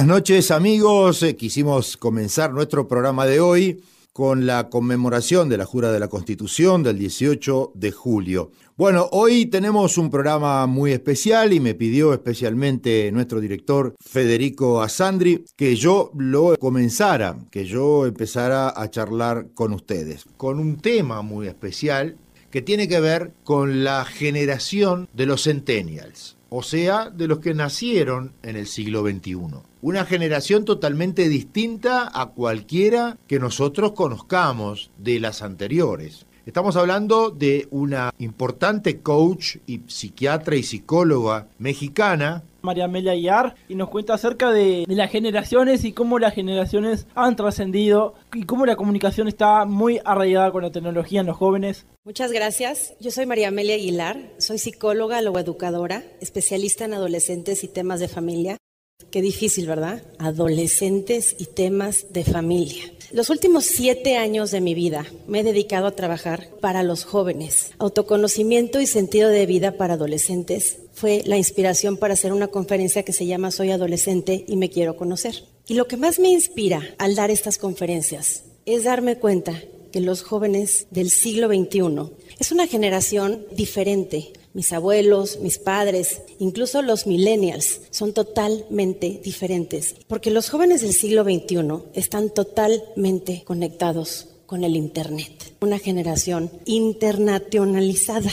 Buenas noches amigos, eh, quisimos comenzar nuestro programa de hoy con la conmemoración de la Jura de la Constitución del 18 de julio. Bueno, hoy tenemos un programa muy especial y me pidió especialmente nuestro director Federico Asandri que yo lo comenzara, que yo empezara a charlar con ustedes, con un tema muy especial que tiene que ver con la generación de los centennials o sea, de los que nacieron en el siglo XXI. Una generación totalmente distinta a cualquiera que nosotros conozcamos de las anteriores. Estamos hablando de una importante coach y psiquiatra y psicóloga mexicana. María Amelia Iar, y nos cuenta acerca de, de, las generaciones y cómo las generaciones han trascendido y cómo la comunicación está muy arraigada con la tecnología en los jóvenes. Muchas gracias. Yo soy María Amelia Aguilar, soy psicóloga, logoeducadora, especialista en adolescentes y temas de familia. Qué difícil, ¿verdad? Adolescentes y temas de familia. Los últimos siete años de mi vida me he dedicado a trabajar para los jóvenes. Autoconocimiento y sentido de vida para adolescentes fue la inspiración para hacer una conferencia que se llama Soy adolescente y me quiero conocer. Y lo que más me inspira al dar estas conferencias es darme cuenta que los jóvenes del siglo XXI es una generación diferente, mis abuelos, mis padres, incluso los millennials son totalmente diferentes, porque los jóvenes del siglo XXI están totalmente conectados con el Internet. Una generación internacionalizada.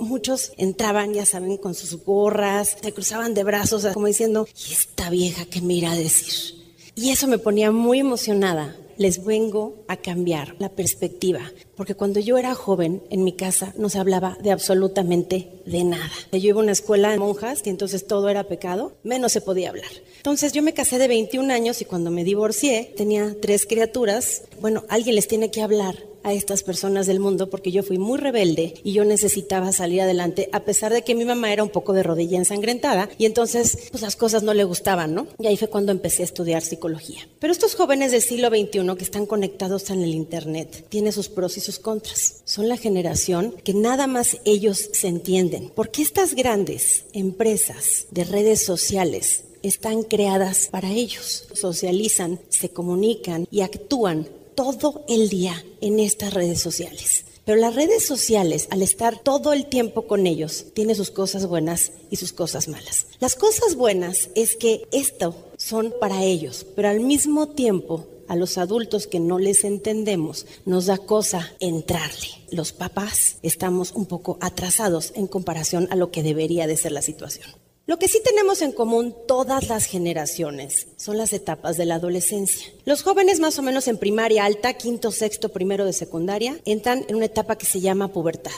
Muchos entraban, ya saben, con sus gorras, se cruzaban de brazos, como diciendo, ¿y esta vieja qué me irá a decir? Y eso me ponía muy emocionada les vengo a cambiar la perspectiva, porque cuando yo era joven en mi casa no se hablaba de absolutamente de nada. Yo iba a una escuela de monjas y entonces todo era pecado, menos se podía hablar. Entonces yo me casé de 21 años y cuando me divorcié tenía tres criaturas. Bueno, alguien les tiene que hablar a estas personas del mundo porque yo fui muy rebelde y yo necesitaba salir adelante a pesar de que mi mamá era un poco de rodilla ensangrentada y entonces pues las cosas no le gustaban, ¿no? Y ahí fue cuando empecé a estudiar psicología. Pero estos jóvenes del siglo XXI que están conectados en el Internet tienen sus pros y sus contras. Son la generación que nada más ellos se entienden. Porque estas grandes empresas de redes sociales están creadas para ellos. Socializan, se comunican y actúan todo el día en estas redes sociales. Pero las redes sociales, al estar todo el tiempo con ellos, tiene sus cosas buenas y sus cosas malas. Las cosas buenas es que esto son para ellos, pero al mismo tiempo a los adultos que no les entendemos nos da cosa entrarle. Los papás estamos un poco atrasados en comparación a lo que debería de ser la situación. Lo que sí tenemos en común todas las generaciones son las etapas de la adolescencia. Los jóvenes más o menos en primaria alta, quinto, sexto, primero de secundaria, entran en una etapa que se llama pubertad.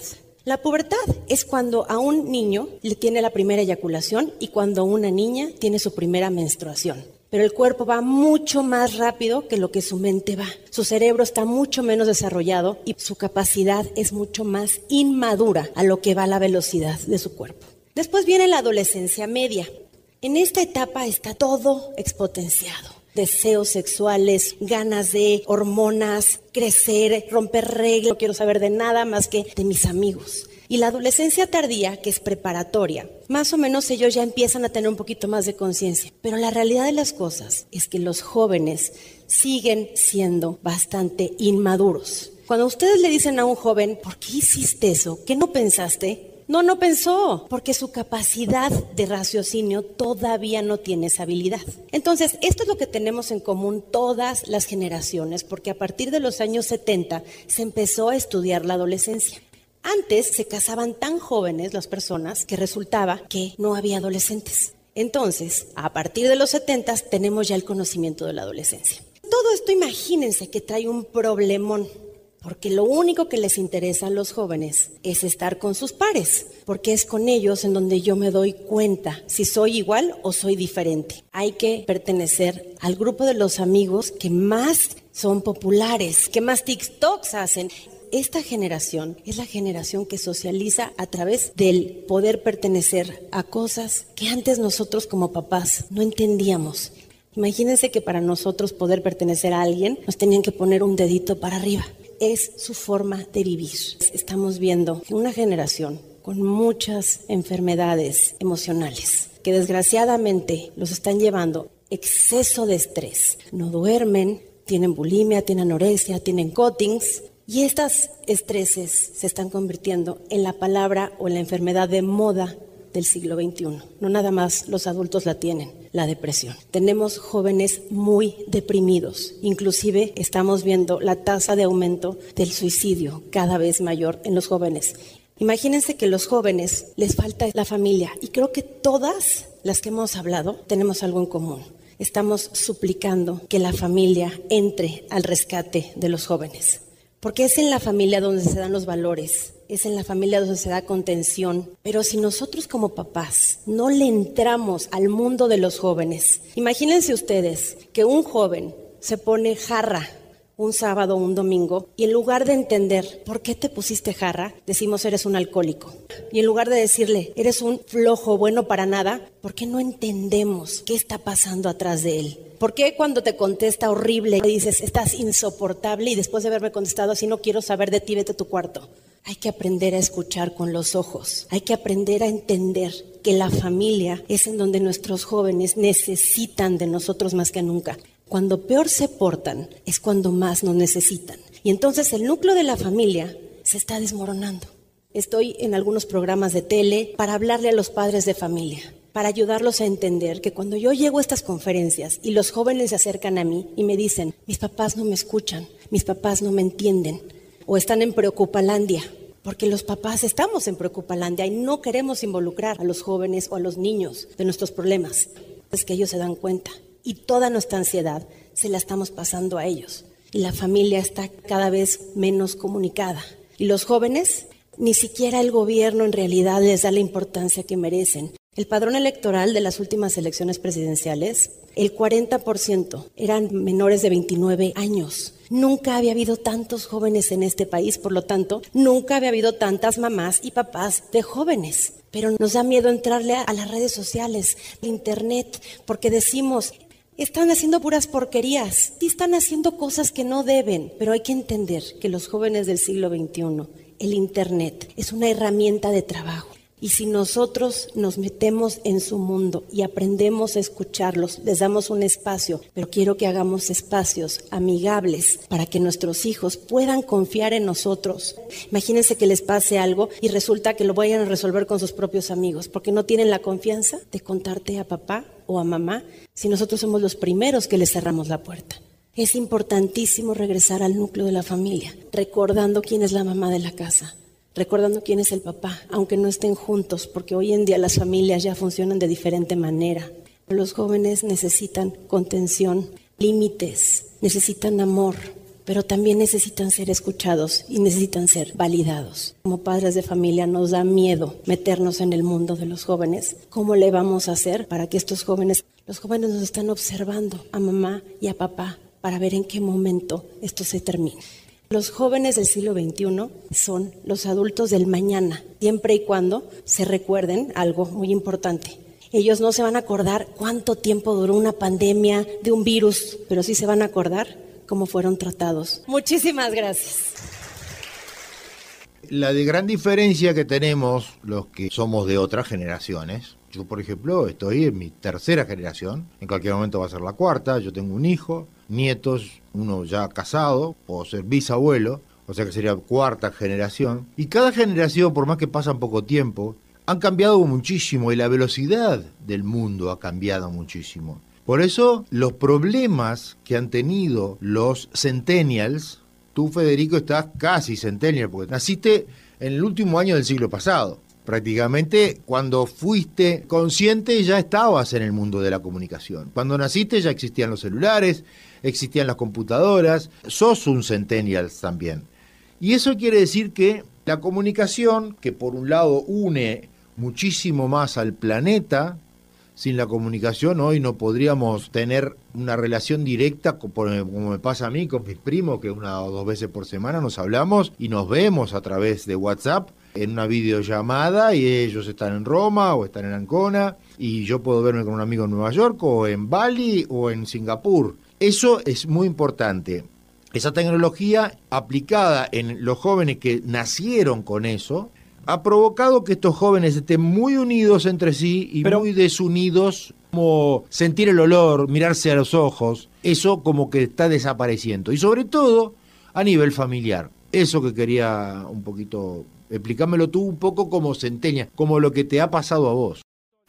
La pubertad es cuando a un niño le tiene la primera eyaculación y cuando una niña tiene su primera menstruación. Pero el cuerpo va mucho más rápido que lo que su mente va. Su cerebro está mucho menos desarrollado y su capacidad es mucho más inmadura a lo que va la velocidad de su cuerpo. Después viene la adolescencia media. En esta etapa está todo expotenciado. Deseos sexuales, ganas de hormonas, crecer, romper reglas, no quiero saber de nada más que de mis amigos. Y la adolescencia tardía, que es preparatoria, más o menos ellos ya empiezan a tener un poquito más de conciencia. Pero la realidad de las cosas es que los jóvenes siguen siendo bastante inmaduros. Cuando ustedes le dicen a un joven, ¿por qué hiciste eso? ¿Qué no pensaste? No, no pensó, porque su capacidad de raciocinio todavía no tiene esa habilidad. Entonces, esto es lo que tenemos en común todas las generaciones, porque a partir de los años 70 se empezó a estudiar la adolescencia. Antes se casaban tan jóvenes las personas que resultaba que no había adolescentes. Entonces, a partir de los 70 tenemos ya el conocimiento de la adolescencia. Todo esto imagínense que trae un problemón porque lo único que les interesa a los jóvenes es estar con sus pares, porque es con ellos en donde yo me doy cuenta si soy igual o soy diferente. Hay que pertenecer al grupo de los amigos que más son populares, que más TikToks hacen. Esta generación es la generación que socializa a través del poder pertenecer a cosas que antes nosotros como papás no entendíamos. Imagínense que para nosotros poder pertenecer a alguien nos tenían que poner un dedito para arriba es su forma de vivir. Estamos viendo una generación con muchas enfermedades emocionales que desgraciadamente los están llevando exceso de estrés. No duermen, tienen bulimia, tienen anorexia, tienen cuttings y estas estreses se están convirtiendo en la palabra o en la enfermedad de moda del siglo XXI. No nada más los adultos la tienen, la depresión. Tenemos jóvenes muy deprimidos. Inclusive estamos viendo la tasa de aumento del suicidio cada vez mayor en los jóvenes. Imagínense que los jóvenes les falta la familia y creo que todas las que hemos hablado tenemos algo en común. Estamos suplicando que la familia entre al rescate de los jóvenes, porque es en la familia donde se dan los valores, es en la familia donde se da contención. Pero si nosotros como papás no le entramos al mundo de los jóvenes, imagínense ustedes que un joven se pone jarra un sábado un domingo y en lugar de entender por qué te pusiste jarra, decimos eres un alcohólico. Y en lugar de decirle eres un flojo bueno para nada, ¿por qué no entendemos qué está pasando atrás de él? ¿Por qué cuando te contesta horrible dices estás insoportable y después de haberme contestado así no quiero saber de ti, vete a tu cuarto? Hay que aprender a escuchar con los ojos. Hay que aprender a entender que la familia es en donde nuestros jóvenes necesitan de nosotros más que nunca. Cuando peor se portan es cuando más nos necesitan. Y entonces el núcleo de la familia se está desmoronando. Estoy en algunos programas de tele para hablarle a los padres de familia, para ayudarlos a entender que cuando yo llego a estas conferencias y los jóvenes se acercan a mí y me dicen, mis papás no me escuchan, mis papás no me entienden, o están en Preocupalandia, porque los papás estamos en Preocupalandia y no queremos involucrar a los jóvenes o a los niños de nuestros problemas. Es que ellos se dan cuenta y toda nuestra ansiedad se la estamos pasando a ellos. Y la familia está cada vez menos comunicada. Y los jóvenes, ni siquiera el gobierno en realidad les da la importancia que merecen. El padrón electoral de las últimas elecciones presidenciales, el 40% eran menores de 29 años. Nunca había habido tantos jóvenes en este país, por lo tanto, nunca había habido tantas mamás y papás de jóvenes. Pero nos da miedo entrarle a, las redes sociales, a internet, porque decimos, están haciendo puras porquerías, están haciendo cosas que no deben, pero hay que entender que los jóvenes del siglo XXI, el Internet es una herramienta de trabajo. Y si nosotros nos metemos en su mundo y aprendemos a escucharlos, les damos un espacio, pero quiero que hagamos espacios amigables para que nuestros hijos puedan confiar en nosotros. Imagínense que les pase algo y resulta que lo vayan a resolver con sus propios amigos, porque no tienen la confianza de contarte a papá o a mamá si nosotros somos los primeros que les cerramos la puerta. Es importantísimo regresar al núcleo de la familia, recordando quién es la mamá de la casa recordando quién es el papá, aunque no estén juntos, porque hoy en día las familias ya funcionan de diferente manera. Los jóvenes necesitan contención, límites, necesitan amor, pero también necesitan ser escuchados y necesitan ser validados. Como padres de familia nos da miedo meternos en el mundo de los jóvenes. ¿Cómo le vamos a hacer para que estos jóvenes, los jóvenes nos están observando a mamá y a papá para ver en qué momento esto se termina? Los jóvenes del siglo XXI son los adultos del mañana, siempre y cuando se recuerden algo muy importante. Ellos no se van a acordar cuánto tiempo duró una pandemia de un virus, pero sí se van a acordar cómo fueron tratados. Muchísimas gracias. La de gran diferencia que tenemos los que somos de otras generaciones, yo por ejemplo estoy en mi tercera generación, en cualquier momento va a ser la cuarta, yo tengo un hijo, nietos, uno ya casado, o ser bisabuelo, o sea que sería cuarta generación, y cada generación, por más que pasan poco tiempo, han cambiado muchísimo y la velocidad del mundo ha cambiado muchísimo. Por eso los problemas que han tenido los centennials, tú Federico estás casi centennial, porque naciste en el último año del siglo pasado. Prácticamente cuando fuiste consciente ya estabas en el mundo de la comunicación. Cuando naciste ya existían los celulares, existían las computadoras, sos un centennial también. Y eso quiere decir que la comunicación, que por un lado une muchísimo más al planeta, sin la comunicación hoy no podríamos tener una relación directa, como me pasa a mí con mis primos, que una o dos veces por semana nos hablamos y nos vemos a través de WhatsApp en una videollamada y ellos están en Roma o están en Ancona y yo puedo verme con un amigo en Nueva York o en Bali o en Singapur. Eso es muy importante. Esa tecnología aplicada en los jóvenes que nacieron con eso, ha provocado que estos jóvenes estén muy unidos entre sí y muy desunidos, como sentir el olor, mirarse a los ojos, eso como que está desapareciendo. Y sobre todo a nivel familiar. Eso que quería un poquito, explícamelo tú un poco como centeña, como lo que te ha pasado a vos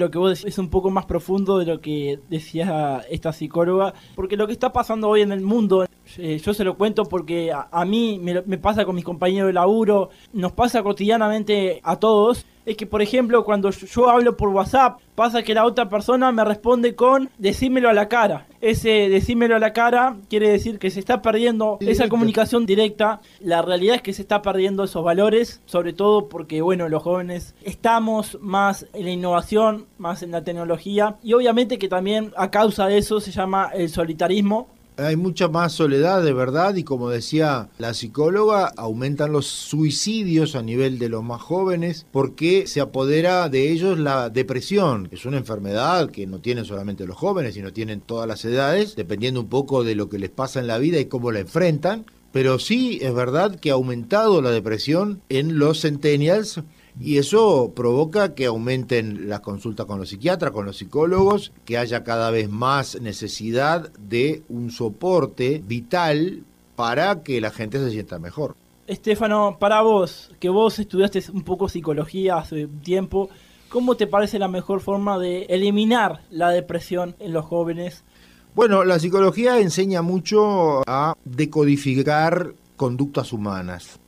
lo que vos decís es un poco más profundo de lo que decía esta psicóloga, porque lo que está pasando hoy en el mundo, eh, yo se lo cuento porque a, mí me, me, pasa con mis compañeros de laburo, nos pasa cotidianamente a todos, es que, por ejemplo, cuando yo hablo por WhatsApp, pasa que la otra persona me responde con decímelo a la cara. Ese decímelo a la cara quiere decir que se está perdiendo esa comunicación directa. La realidad es que se está perdiendo esos valores, sobre todo porque, bueno, los jóvenes estamos más en la innovación, más en la tecnología y obviamente que también a causa de eso se llama el solitarismo hay mucha más soledad de verdad y como decía la psicóloga, aumentan los suicidios a nivel de los más jóvenes porque se apodera de ellos la depresión. Es una enfermedad que no tienen solamente los jóvenes, sino tienen todas las edades, dependiendo un poco de lo que les pasa en la vida y cómo la enfrentan. Pero sí es verdad que ha aumentado la depresión en los centennials y eso provoca que aumenten las consultas con los psiquiatras, con los psicólogos, que haya cada vez más necesidad de un soporte vital para que la gente se sienta mejor. Estefano, para vos, que vos estudiaste un poco psicología hace tiempo, ¿cómo te parece la mejor forma de eliminar la depresión en los jóvenes? Bueno, la psicología enseña mucho a decodificar conductas humanas.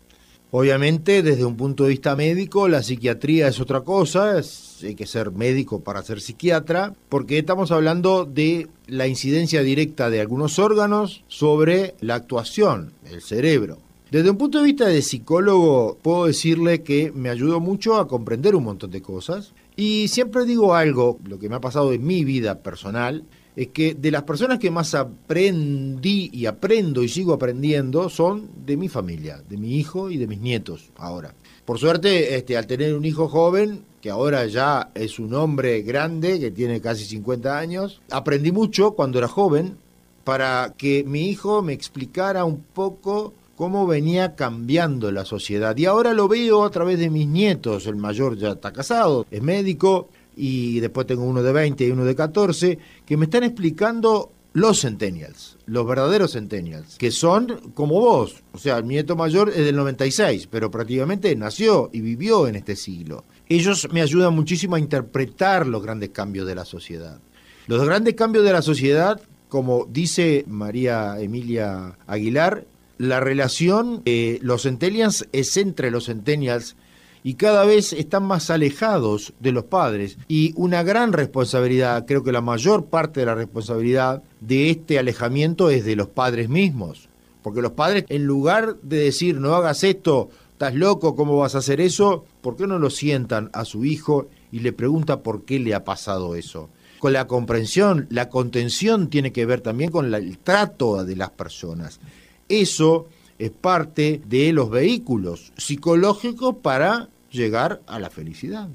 Obviamente, desde un punto de vista médico, la psiquiatría es otra cosa, hay que ser médico para ser psiquiatra, porque estamos hablando de la incidencia directa de algunos órganos sobre la actuación, el cerebro. Desde un punto de vista de psicólogo, puedo decirle que me ayudó mucho a comprender un montón de cosas. Y siempre digo algo, lo que me ha pasado en mi vida personal, es que de las personas que más aprendí y aprendo y sigo aprendiendo son de mi familia, de mi hijo y de mis nietos ahora. Por suerte, este, al tener un hijo joven, que ahora ya es un hombre grande, que tiene casi 50 años, aprendí mucho cuando era joven para que mi hijo me explicara un poco cómo venía cambiando la sociedad. Y ahora lo veo a través de mis nietos. El mayor ya está casado, es médico, y después tengo uno de 20 y uno de 14, que me están explicando los centennials, los verdaderos centennials, que son como vos. O sea, mi nieto mayor es del 96, pero prácticamente nació y vivió en este siglo. Ellos me ayudan muchísimo a interpretar los grandes cambios de la sociedad. Los grandes cambios de la sociedad, como dice María Emilia Aguilar, la relación los centennials es entre los centennials y cada vez están más alejados de los padres. Y una gran responsabilidad, creo que la mayor parte de la responsabilidad de este alejamiento es de los padres mismos. Porque los padres, en lugar de decir no hagas esto, estás loco, ¿cómo vas a hacer eso? ¿Por qué no lo sientan a su hijo y le pregunta por qué le ha pasado eso? Con la comprensión, la contención tiene que ver también con el trato de las personas. Eso es parte de los vehículos psicológicos para llegar a la felicidad.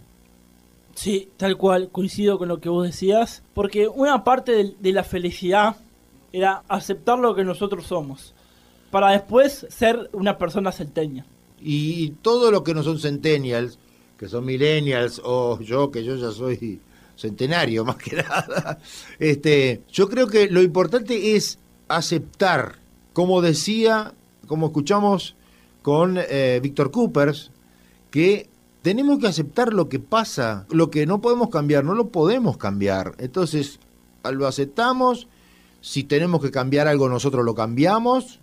Sí, tal cual, coincido con lo que vos decías, porque una parte de, la felicidad era aceptar lo que nosotros somos, para después ser una persona centennial. Y todo lo que no son centennials, que son millennials, o yo, que yo ya soy centenario más que nada, este, yo creo que lo importante es aceptar, como decía como escuchamos con eh, Víctor Coopers, que tenemos que aceptar lo que pasa, lo que no podemos cambiar, no lo podemos cambiar. Entonces, lo aceptamos, si tenemos que cambiar algo nosotros lo cambiamos.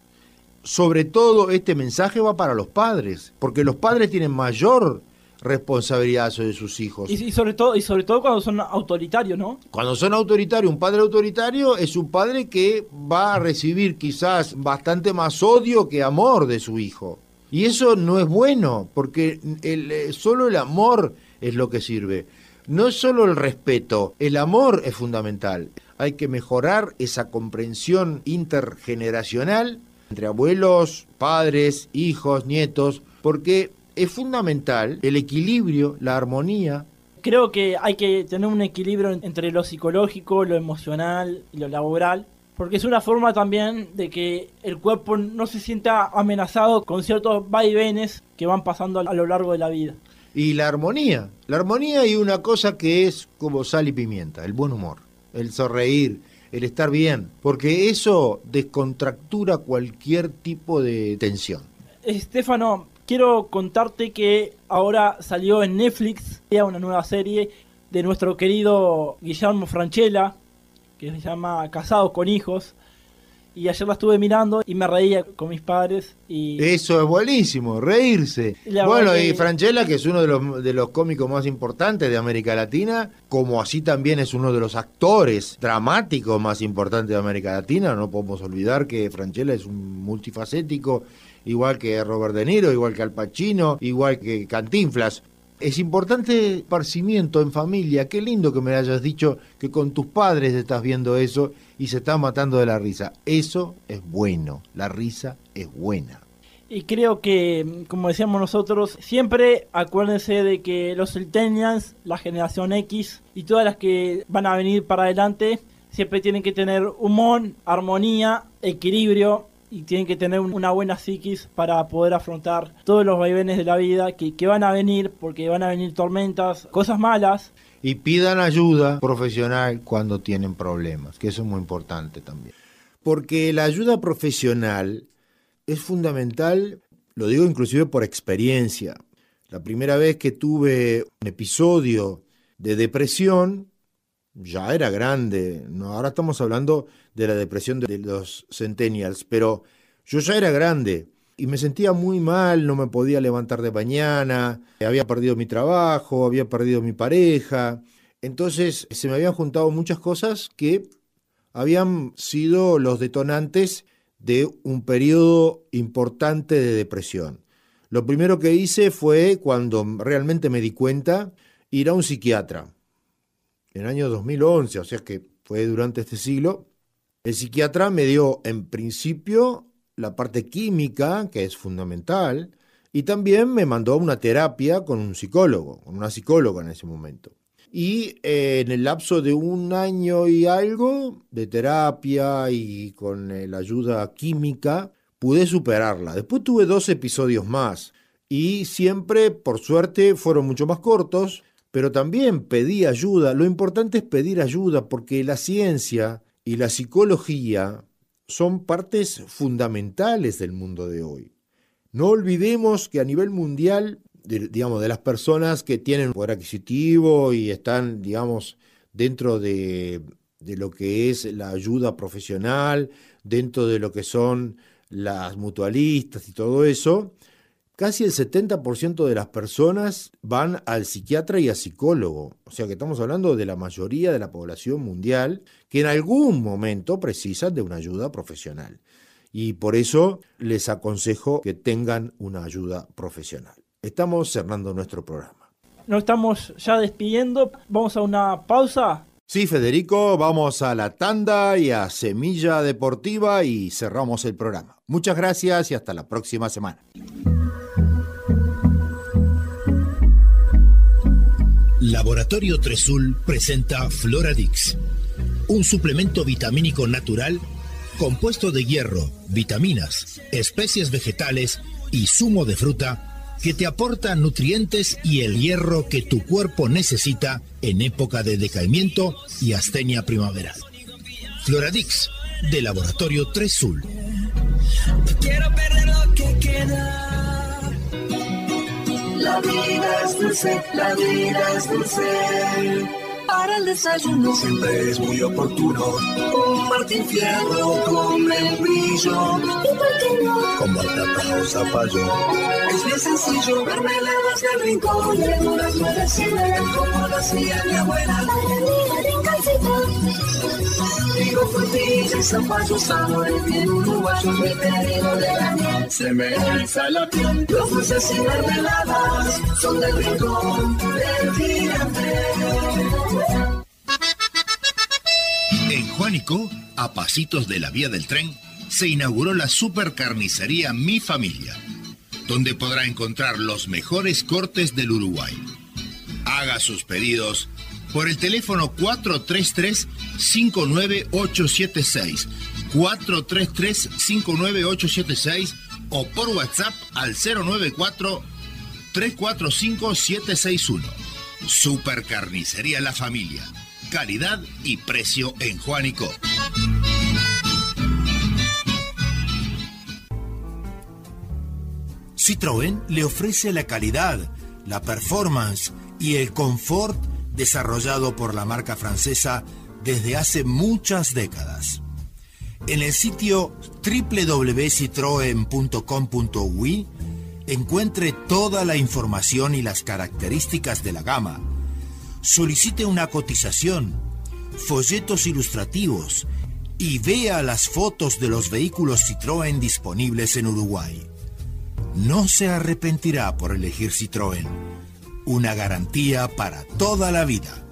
Sobre todo este mensaje va para los padres, porque los padres tienen mayor responsabilidad sobre sus hijos. Y, sobre todo, y sobre todo cuando son autoritarios, ¿no? Cuando son autoritarios, un padre autoritario es un padre que va a recibir quizás bastante más odio que amor de su hijo. Y eso no es bueno, porque el, eh, solo el amor es lo que sirve. No es solo el respeto, el amor es fundamental. Hay que mejorar esa comprensión intergeneracional entre abuelos, padres, hijos, nietos, porque es fundamental el equilibrio, la armonía. Creo que hay que tener un equilibrio entre lo psicológico, lo emocional y lo laboral, porque es una forma también de que el cuerpo no se sienta amenazado con ciertos vaivenes que van pasando a lo largo de la vida. Y la armonía, la armonía y una cosa que es como sal y pimienta, el buen humor, el sonreír, el estar bien, porque eso descontractura cualquier tipo de tensión. Estefano, quiero contarte que ahora salió en Netflix una nueva serie de nuestro querido Guillermo Franchella, que se llama Casados con Hijos. Y ayer la estuve mirando y me reía con mis padres. y Eso es buenísimo, reírse. bueno, y Franchella, que es uno de los, de los cómicos más importantes de América Latina, como así también es uno de los actores dramáticos más importantes de América Latina, no podemos olvidar que Franchella es un multifacético igual que Robert De Niro, igual que Al Pacino, igual que Cantinflas. Es importante esparcimiento en familia. Qué lindo que me hayas dicho que con tus padres estás viendo eso y se están matando de la risa. Eso es bueno. La risa es buena. Y creo que, como decíamos nosotros, siempre acuérdense de que los Centennials, la generación X y todas las que van a venir para adelante, siempre tienen que tener humor, armonía, equilibrio y tienen que tener una buena psiquis para poder afrontar todos los vaivenes de la vida que, van a venir, porque van a venir tormentas, cosas malas. Y pidan ayuda profesional cuando tienen problemas, que eso es muy importante también. Porque la ayuda profesional es fundamental, lo digo inclusive por experiencia. La primera vez que tuve un episodio de depresión, ya era grande, ¿no? ahora estamos hablando de la depresión de los centennials, pero yo ya era grande y me sentía muy mal, no me podía levantar de mañana, había perdido mi trabajo, había perdido mi pareja, entonces se me habían juntado muchas cosas que habían sido los detonantes de un periodo importante de depresión. Lo primero que hice fue, cuando realmente me di cuenta, ir a un psiquiatra en el año 2011, o sea que fue durante este siglo, el psiquiatra me dio en principio la parte química, que es fundamental, y también me mandó una terapia con un psicólogo, con una psicóloga en ese momento. Y eh, en el lapso de un año y algo de terapia y con eh, la ayuda química, pude superarla. Después tuve dos episodios más y siempre, por suerte, fueron mucho más cortos pero también pedí ayuda. Lo importante es pedir ayuda porque la ciencia y la psicología son partes fundamentales del mundo de hoy. No olvidemos que a nivel mundial, digamos, de las personas que tienen poder adquisitivo y están, digamos, dentro de, de lo que es la ayuda profesional, dentro de lo que son las mutualistas y todo eso, casi el 70% de las personas van al psiquiatra y al psicólogo. O sea que estamos hablando de la mayoría de la población mundial que en algún momento precisan de una ayuda profesional. Y por eso les aconsejo que tengan una ayuda profesional. Estamos cerrando nuestro programa. Nos estamos ya despidiendo. Vamos a una pausa. Sí, Federico, vamos a la tanda y a Semilla Deportiva y cerramos el programa. Muchas gracias y hasta la próxima semana. Laboratorio Tresul presenta Floradix, un suplemento vitamínico natural compuesto de hierro, vitaminas, especies vegetales y zumo de fruta que te aporta nutrientes y el hierro que tu cuerpo necesita en época de decaimiento y astenia primaveral. Floradix, de Laboratorio Tresul. Quiero perder lo que queda. La vida es dulce, la vida es dulce. Para el desayuno siempre es muy oportuno. Un Martín Fierro con el brillo. ¿Y por qué? Con batata o zapallo. Es bien sencillo, mermeladas del rincón. Verduras no deciden como lo hacía mi abuela. En Juanico, a pasitos de la vía del tren, se inauguró la supercarnicería Mi Familia, donde podrá encontrar los mejores cortes del Uruguay. Haga sus pedidos por el teléfono 433-59876, 433-59876 o por WhatsApp al 094-345-761. Supercarnicería La Familia. Calidad y precio en Juanico. Citroën le ofrece la calidad, la performance y el confort desarrollado por la marca francesa desde hace muchas décadas. En el sitio www.citroen.com.ui encuentre toda la información y las características de la gama. Solicite una cotización, folletos ilustrativos y vea las fotos de los vehículos Citroën disponibles en Uruguay. No se arrepentirá por elegir Citroën. Una garantía para toda la vida.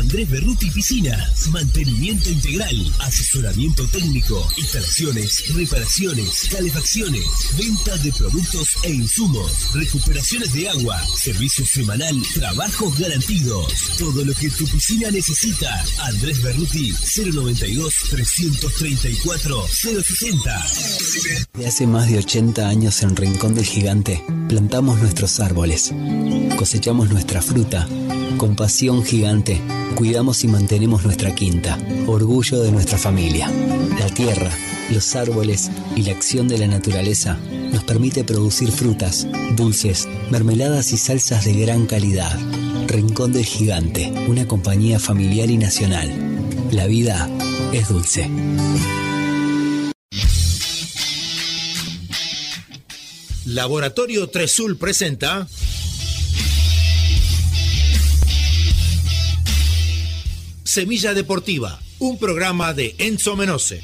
Andrés Berruti Piscinas, mantenimiento integral, asesoramiento técnico, instalaciones, reparaciones, calefacciones, venta de productos e insumos, recuperaciones de agua, servicio semanal, trabajos garantidos, todo lo que tu piscina necesita. Andrés Berruti 092 334 060. De hace más de 80 años en Rincón del Gigante, plantamos nuestros árboles, cosechamos nuestra fruta, con pasión gigante, cuidamos y mantenemos nuestra quinta, orgullo de nuestra familia. La tierra, los árboles y la acción de la naturaleza nos permite producir frutas, dulces, mermeladas y salsas de gran calidad. Rincón del Gigante, una compañía familiar y nacional. La vida es dulce. Laboratorio Tresul presenta Semilla Deportiva, un programa de Enzo Menose.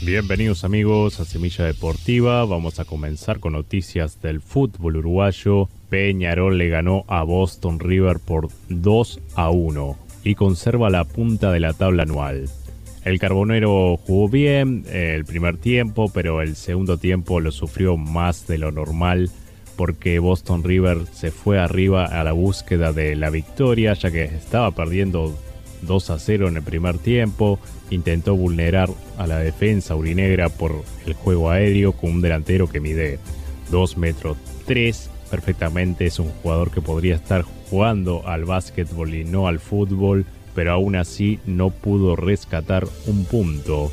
Bienvenidos amigos a Semilla Deportiva. Vamos a comenzar con noticias del fútbol uruguayo. Peñarol le ganó a Boston River por 2 a 1 y conserva la punta de la tabla anual. El Carbonero jugó bien el primer tiempo, pero el segundo tiempo lo sufrió más de lo normal porque Boston River se fue arriba a la búsqueda de la victoria, ya que estaba perdiendo 2 a 0 en el primer tiempo, intentó vulnerar a la defensa urinegra por el juego aéreo con un delantero que mide 2 metros 3 perfectamente, es un jugador que podría estar jugando al básquetbol y no al fútbol, pero aún así no pudo rescatar un punto.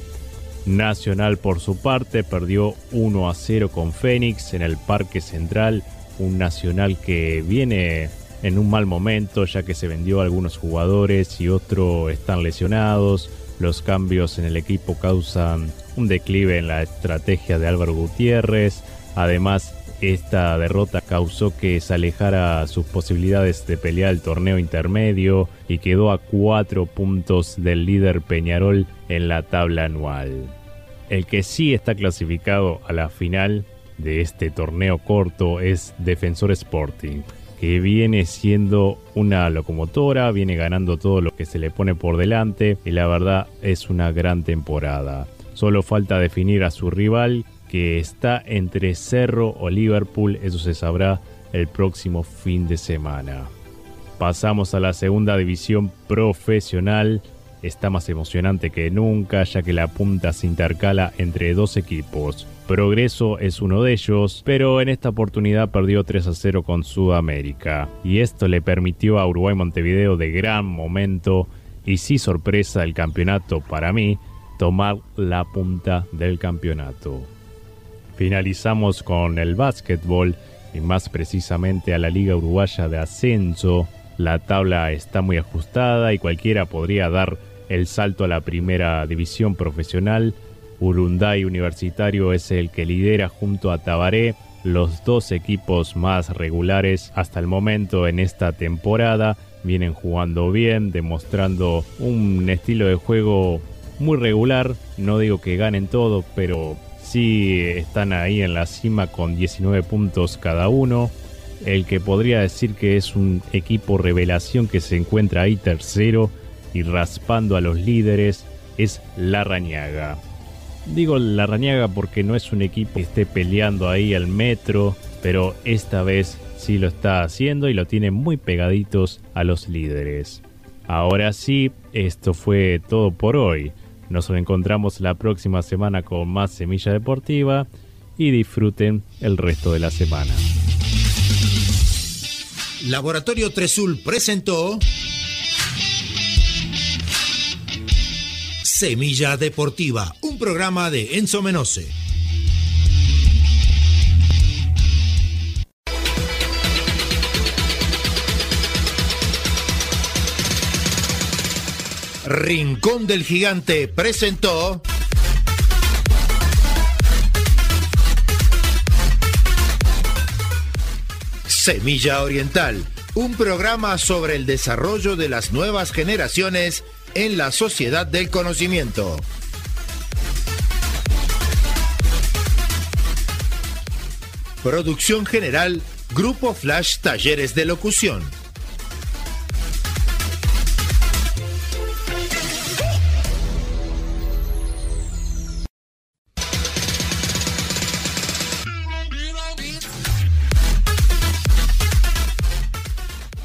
Nacional por su parte perdió 1 a 0 con Fénix en el Parque Central, un Nacional que viene en un mal momento ya que se vendió a algunos jugadores y otros están lesionados. Los cambios en el equipo causan un declive en la estrategia de Álvaro Gutiérrez. Además, esta derrota causó que se alejara sus posibilidades de pelear el torneo intermedio y quedó a cuatro puntos del líder Peñarol en la tabla anual. El que sí está clasificado a la final de este torneo corto es Defensor Sporting, que viene siendo una locomotora, viene ganando todo lo que se le pone por delante y la verdad es una gran temporada. Solo falta definir a su rival que está entre Cerro o Liverpool, eso se sabrá el próximo fin de semana. Pasamos a la segunda división profesional. Está más emocionante que nunca ya que la punta se intercala entre dos equipos. Progreso es uno de ellos, pero en esta oportunidad perdió 3 a 0 con Sudamérica. Y esto le permitió a Uruguay Montevideo de gran momento y sí sorpresa el campeonato para mí tomar la punta del campeonato. Finalizamos con el básquetbol y más precisamente a la Liga Uruguaya de Ascenso. La tabla está muy ajustada y cualquiera podría dar el salto a la primera división profesional. Urunday Universitario es el que lidera junto a Tabaré los dos equipos más regulares hasta el momento en esta temporada. Vienen jugando bien, demostrando un estilo de juego muy regular. No digo que ganen todo, pero sí están ahí en la cima con 19 puntos cada uno. El que podría decir que es un equipo revelación que se encuentra ahí tercero y raspando a los líderes es La Rañaga. Digo La Rañaga porque no es un equipo que esté peleando ahí al metro, pero esta vez sí lo está haciendo y lo tiene muy pegaditos a los líderes. Ahora sí, esto fue todo por hoy. Nos encontramos la próxima semana con más Semilla Deportiva y disfruten el resto de la semana. Laboratorio Tresul presentó Semilla Deportiva, un programa de Enzo Menose. Rincón del Gigante presentó Semilla Oriental, un programa sobre el desarrollo de las nuevas generaciones en la sociedad del conocimiento. Producción general, Grupo Flash Talleres de Locución.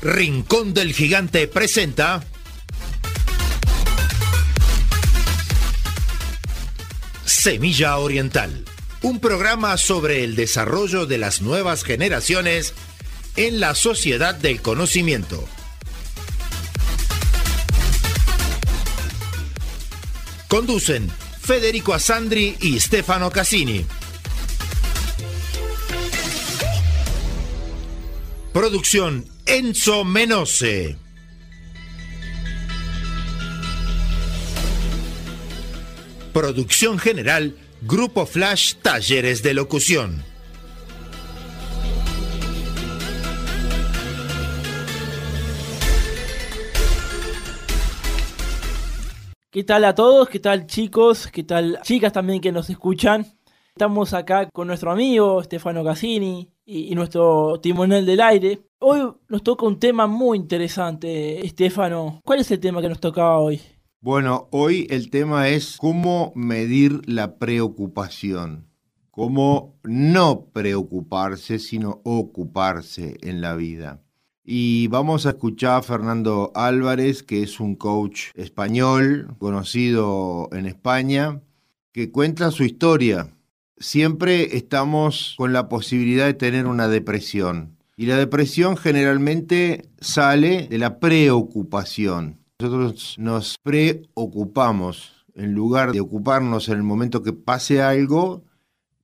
Rincón del Gigante presenta Semilla Oriental, un programa sobre el desarrollo de las nuevas generaciones en la sociedad del conocimiento. Conducen Federico Asandri y Stefano Cassini. Producción Enzo Menose. Producción general, Grupo Flash Talleres de Locución. ¿Qué tal a todos? ¿Qué tal chicos? ¿Qué tal chicas también que nos escuchan? Estamos acá con nuestro amigo Stefano Cassini y, nuestro timonel del aire. Hoy nos toca un tema muy interesante, Estefano. ¿Cuál es el tema que nos tocaba hoy? Bueno, hoy el tema es cómo medir la preocupación. Cómo no preocuparse, sino ocuparse en la vida. Y vamos a escuchar a Fernando Álvarez, que es un coach español conocido en España, que cuenta su historia. Siempre estamos con la posibilidad de tener una depresión. Y la depresión generalmente sale de la preocupación. Nosotros nos preocupamos. En lugar de ocuparnos en el momento que pase algo,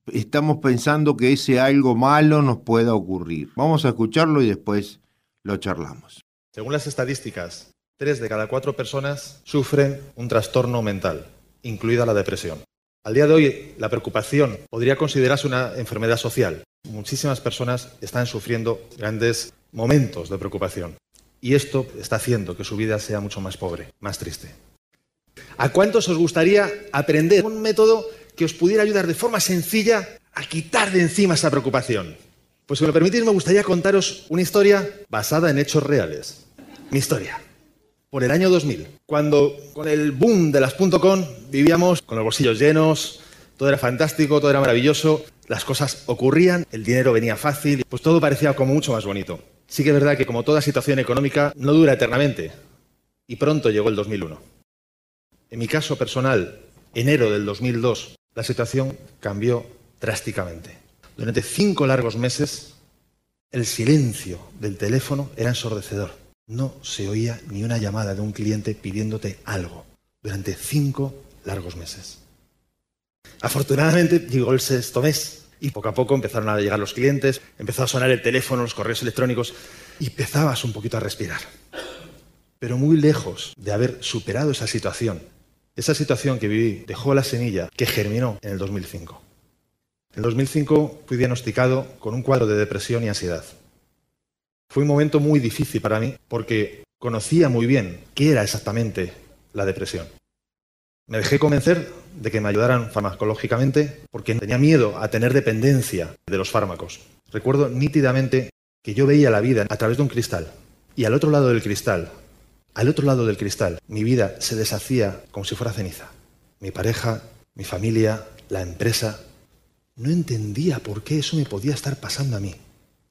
estamos pensando que ese algo malo nos pueda ocurrir. Vamos a escucharlo y después lo charlamos. Según las estadísticas, tres de cada cuatro personas sufren un trastorno mental, incluida la depresión. Al día de hoy, la preocupación podría considerarse una enfermedad social. Muchísimas personas están sufriendo grandes momentos de preocupación. Y esto está haciendo que su vida sea mucho más pobre, más triste. ¿A cuántos os gustaría aprender un método que os pudiera ayudar de forma sencilla a quitar de encima esa preocupación? Pues si me lo permitís, me gustaría contaros una historia basada en hechos reales. Mi historia. Por el año 2000, cuando con el boom de las .com vivíamos con los bolsillos llenos, todo era fantástico, todo era maravilloso, las cosas ocurrían, el dinero venía fácil, pues todo parecía como mucho más bonito. Sí que es verdad que como toda situación económica no dura eternamente. Y pronto llegó el 2001. En mi caso personal, enero del 2002, la situación cambió drásticamente. Durante cinco largos meses, el silencio del teléfono era ensordecedor. No se oía ni una llamada de un cliente pidiéndote algo durante cinco largos meses. Afortunadamente llegó el sexto mes y poco a poco empezaron a llegar los clientes, empezó a sonar el teléfono, los correos electrónicos y empezabas un poquito a respirar. Pero muy lejos de haber superado esa situación, esa situación que viví dejó la semilla que germinó en el 2005. En el 2005 fui diagnosticado con un cuadro de depresión y ansiedad. Fue un momento muy difícil para mí porque conocía muy bien qué era exactamente la depresión. Me dejé convencer de que me ayudaran farmacológicamente porque tenía miedo a tener dependencia de los fármacos. Recuerdo nítidamente que yo veía la vida a través de un cristal y al otro lado del cristal, al otro lado del cristal, mi vida se deshacía como si fuera ceniza. Mi pareja, mi familia, la empresa. No entendía por qué eso me podía estar pasando a mí.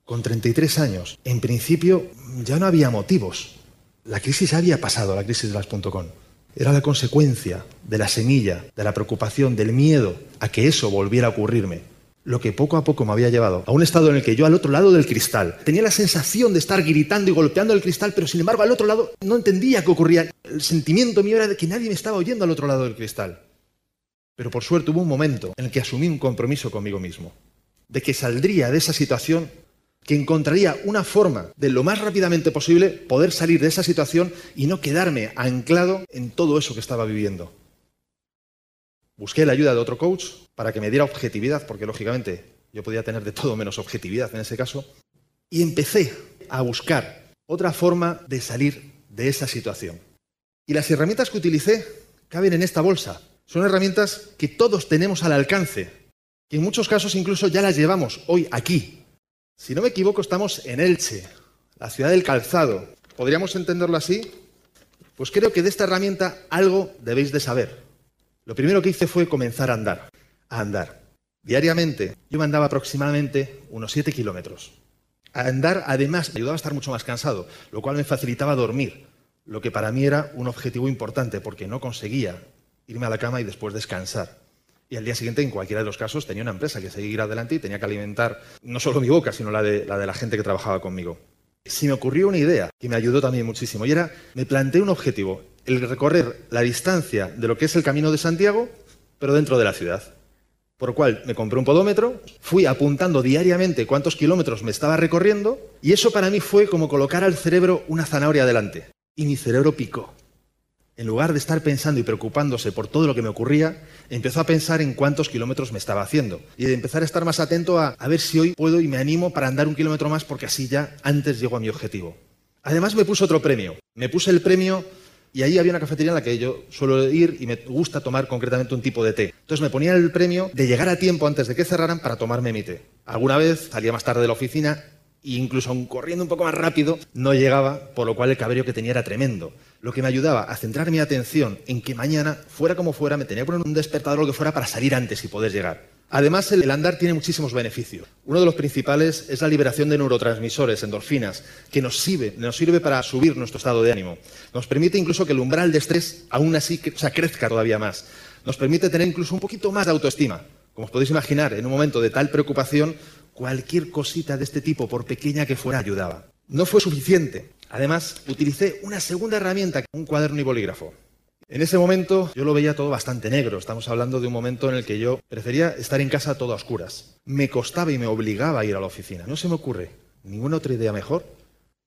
Con 33 años, en principio ya no había motivos. La crisis había pasado, la crisis de las .com. Era la consecuencia de la semilla, de la preocupación, del miedo a que eso volviera a ocurrirme. Lo que poco a poco me había llevado a un estado en el que yo al otro lado del cristal tenía la sensación de estar gritando y golpeando el cristal, pero sin embargo al otro lado no entendía qué ocurría. El sentimiento mío era de que nadie me estaba oyendo al otro lado del cristal. Pero por suerte hubo un momento en el que asumí un compromiso conmigo mismo, de que saldría de esa situación que encontraría una forma de lo más rápidamente posible poder salir de esa situación y no quedarme anclado en todo eso que estaba viviendo. Busqué la ayuda de otro coach para que me diera objetividad, porque lógicamente yo podía tener de todo menos objetividad en ese caso, y empecé a buscar otra forma de salir de esa situación. Y las herramientas que utilicé caben en esta bolsa. Son herramientas que todos tenemos al alcance, que en muchos casos incluso ya las llevamos hoy aquí, si no me equivoco, estamos en Elche, la ciudad del calzado. ¿Podríamos entenderlo así? Pues creo que de esta herramienta algo debéis de saber. Lo primero que hice fue comenzar a andar, a andar. Diariamente yo me andaba aproximadamente unos 7 kilómetros. A andar además me ayudaba a estar mucho más cansado, lo cual me facilitaba dormir, lo que para mí era un objetivo importante porque no conseguía irme a la cama y después descansar. Y al día siguiente, en cualquiera de los casos, tenía una empresa que seguir adelante y tenía que alimentar no solo mi boca, sino la de, la gente que trabajaba conmigo. Se me ocurrió una idea que me ayudó también muchísimo y era, me planteé un objetivo, el recorrer la distancia de lo que es el Camino de Santiago, pero dentro de la ciudad. Por lo cual me compré un podómetro, fui apuntando diariamente cuántos kilómetros me estaba recorriendo y eso para mí fue como colocar al cerebro una zanahoria delante. Y mi cerebro picó en lugar de estar pensando y preocupándose por todo lo que me ocurría, empezó a pensar en cuántos kilómetros me estaba haciendo y de empezar a estar más atento a, a ver si hoy puedo y me animo para andar un kilómetro más porque así ya antes llego a mi objetivo. Además me puse otro premio. Me puse el premio y ahí había una cafetería en la que yo suelo ir y me gusta tomar concretamente un tipo de té. Entonces me ponía el premio de llegar a tiempo antes de que cerraran para tomarme mi té. Alguna vez salía más tarde de la oficina e incluso corriendo un poco más rápido, no llegaba, por lo cual el cabello que tenía era tremendo. Lo que me ayudaba a centrar mi atención en que mañana, fuera como fuera, me tenía que poner un despertador o lo que fuera para salir antes y poder llegar. Además, el andar tiene muchísimos beneficios. Uno de los principales es la liberación de neurotransmisores, endorfinas, que nos sirve, nos sirve para subir nuestro estado de ánimo. Nos permite incluso que el umbral de estrés aún así o crezca todavía más. Nos permite tener incluso un poquito más de autoestima. Como os podéis imaginar, en un momento de tal preocupación, Cualquier cosita de este tipo, por pequeña que fuera, ayudaba. No fue suficiente. Además, utilicé una segunda herramienta, un cuaderno y bolígrafo. En ese momento yo lo veía todo bastante negro. Estamos hablando de un momento en el que yo prefería estar en casa todo a oscuras. Me costaba y me obligaba a ir a la oficina. No se me ocurre ninguna otra idea mejor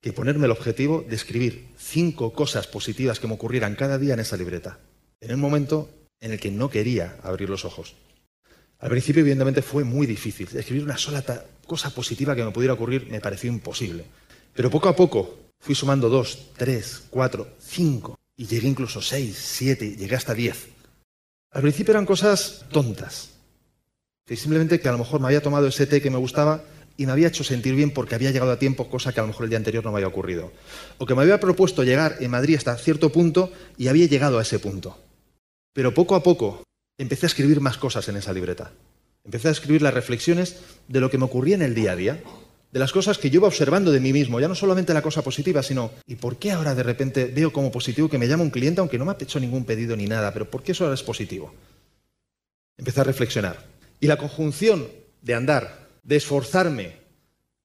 que ponerme el objetivo de escribir cinco cosas positivas que me ocurrieran cada día en esa libreta. En un momento en el que no quería abrir los ojos. Al principio, evidentemente, fue muy difícil. Escribir una sola cosa positiva que me pudiera ocurrir me pareció imposible. Pero poco a poco fui sumando dos, tres, cuatro, cinco, y llegué incluso seis, siete, llegué hasta diez. Al principio eran cosas tontas, simplemente que a lo mejor me había tomado ese té que me gustaba y me había hecho sentir bien porque había llegado a tiempo, cosa que a lo mejor el día anterior no me había ocurrido. O que me había propuesto llegar en Madrid hasta cierto punto y había llegado a ese punto. Pero poco a poco empecé a escribir más cosas en esa libreta. Empecé a escribir las reflexiones de lo que me ocurría en el día a día, de las cosas que yo iba observando de mí mismo, ya no solamente la cosa positiva, sino ¿y por qué ahora de repente veo como positivo que me llama un cliente aunque no me ha hecho ningún pedido ni nada, pero ¿por qué eso ahora es positivo? Empecé a reflexionar. Y la conjunción de andar, de esforzarme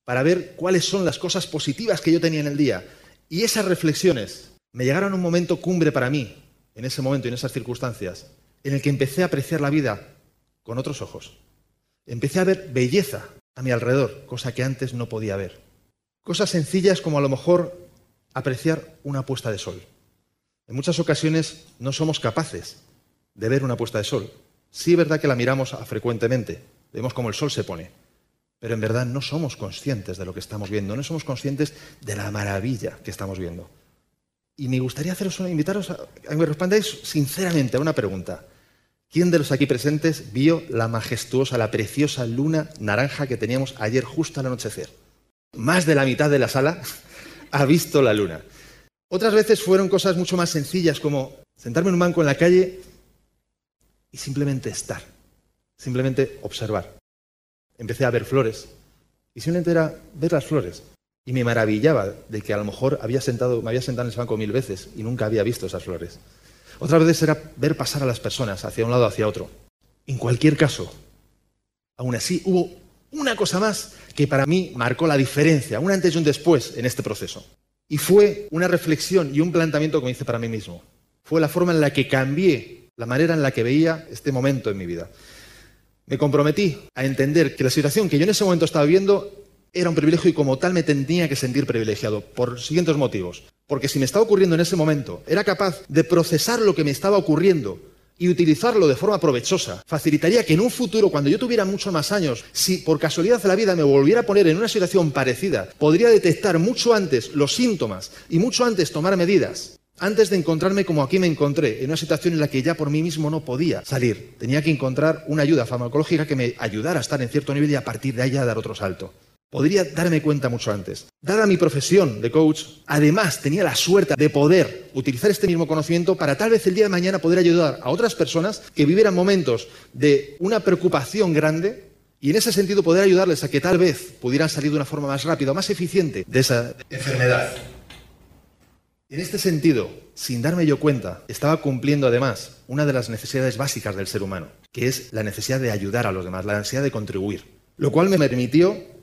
para ver cuáles son las cosas positivas que yo tenía en el día y esas reflexiones me llegaron a un momento cumbre para mí, en ese momento y en esas circunstancias, en el que empecé a apreciar la vida con otros ojos. Empecé a ver belleza a mi alrededor, cosa que antes no podía ver. Cosas sencillas como a lo mejor apreciar una puesta de sol. En muchas ocasiones no somos capaces de ver una puesta de sol. Sí es verdad que la miramos frecuentemente, vemos cómo el sol se pone, pero en verdad no somos conscientes de lo que estamos viendo, no somos conscientes de la maravilla que estamos viendo. Y me gustaría haceros invitaros a, a que me respondáis sinceramente a una pregunta. ¿Quién de los aquí presentes vio la majestuosa, la preciosa luna naranja que teníamos ayer justo al anochecer? Más de la mitad de la sala ha visto la luna. Otras veces fueron cosas mucho más sencillas como sentarme en un banco en la calle y simplemente estar, simplemente observar. Empecé a ver flores y simplemente era ver las flores. Y me maravillaba de que a lo mejor había sentado, me había sentado en ese banco mil veces y nunca había visto esas flores. Otras veces era ver pasar a las personas hacia un lado o hacia otro. En cualquier caso, aún así hubo una cosa más que para mí marcó la diferencia, un antes y un después en este proceso. Y fue una reflexión y un planteamiento que me hice para mí mismo. Fue la forma en la que cambié la manera en la que veía este momento en mi vida. Me comprometí a entender que la situación que yo en ese momento estaba viendo era un privilegio y como tal me tenía que sentir privilegiado por siguientes motivos. Porque si me estaba ocurriendo en ese momento, era capaz de procesar lo que me estaba ocurriendo y utilizarlo de forma provechosa, facilitaría que en un futuro, cuando yo tuviera muchos más años, si por casualidad de la vida me volviera a poner en una situación parecida, podría detectar mucho antes los síntomas y mucho antes tomar medidas, antes de encontrarme como aquí me encontré, en una situación en la que ya por mí mismo no podía salir. Tenía que encontrar una ayuda farmacológica que me ayudara a estar en cierto nivel y a partir de ahí a dar otro salto. Podría darme cuenta mucho antes. Dada mi profesión de coach, además tenía la suerte de poder utilizar este mismo conocimiento para tal vez el día de mañana poder ayudar a otras personas que vivieran momentos de una preocupación grande y en ese sentido poder ayudarles a que tal vez pudieran salir de una forma más rápida o más eficiente de esa enfermedad. En este sentido, sin darme yo cuenta, estaba cumpliendo además una de las necesidades básicas del ser humano, que es la necesidad de ayudar a los demás, la necesidad de contribuir. Lo cual me permitió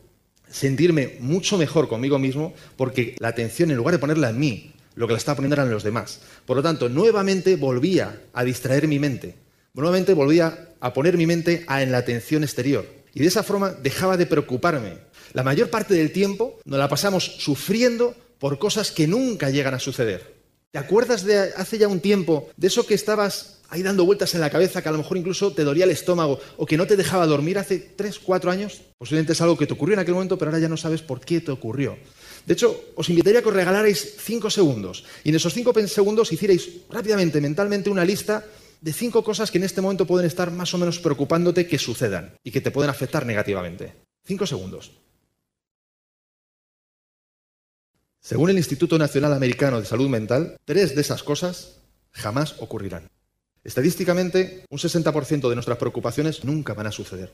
sentirme mucho mejor conmigo mismo porque la atención, en lugar de ponerla en mí, lo que la estaba poniendo eran los demás. Por lo tanto, nuevamente volvía a distraer mi mente. Nuevamente volvía a poner mi mente en la atención exterior. Y de esa forma dejaba de preocuparme. La mayor parte del tiempo nos la pasamos sufriendo por cosas que nunca llegan a suceder. ¿Te acuerdas de hace ya un tiempo de eso que estabas ahí dando vueltas en la cabeza, que a lo mejor incluso te dolía el estómago o que no te dejaba dormir hace tres, cuatro años, posiblemente es algo que te ocurrió en aquel momento, pero ahora ya no sabes por qué te ocurrió. De hecho, os invitaría a que os regalarais cinco segundos y en esos cinco segundos hicierais rápidamente, mentalmente, una lista de cinco cosas que en este momento pueden estar más o menos preocupándote que sucedan y que te pueden afectar negativamente. Cinco segundos. Según el Instituto Nacional Americano de Salud Mental, tres de esas cosas jamás ocurrirán. Estadísticamente, un 60% de nuestras preocupaciones nunca van a suceder.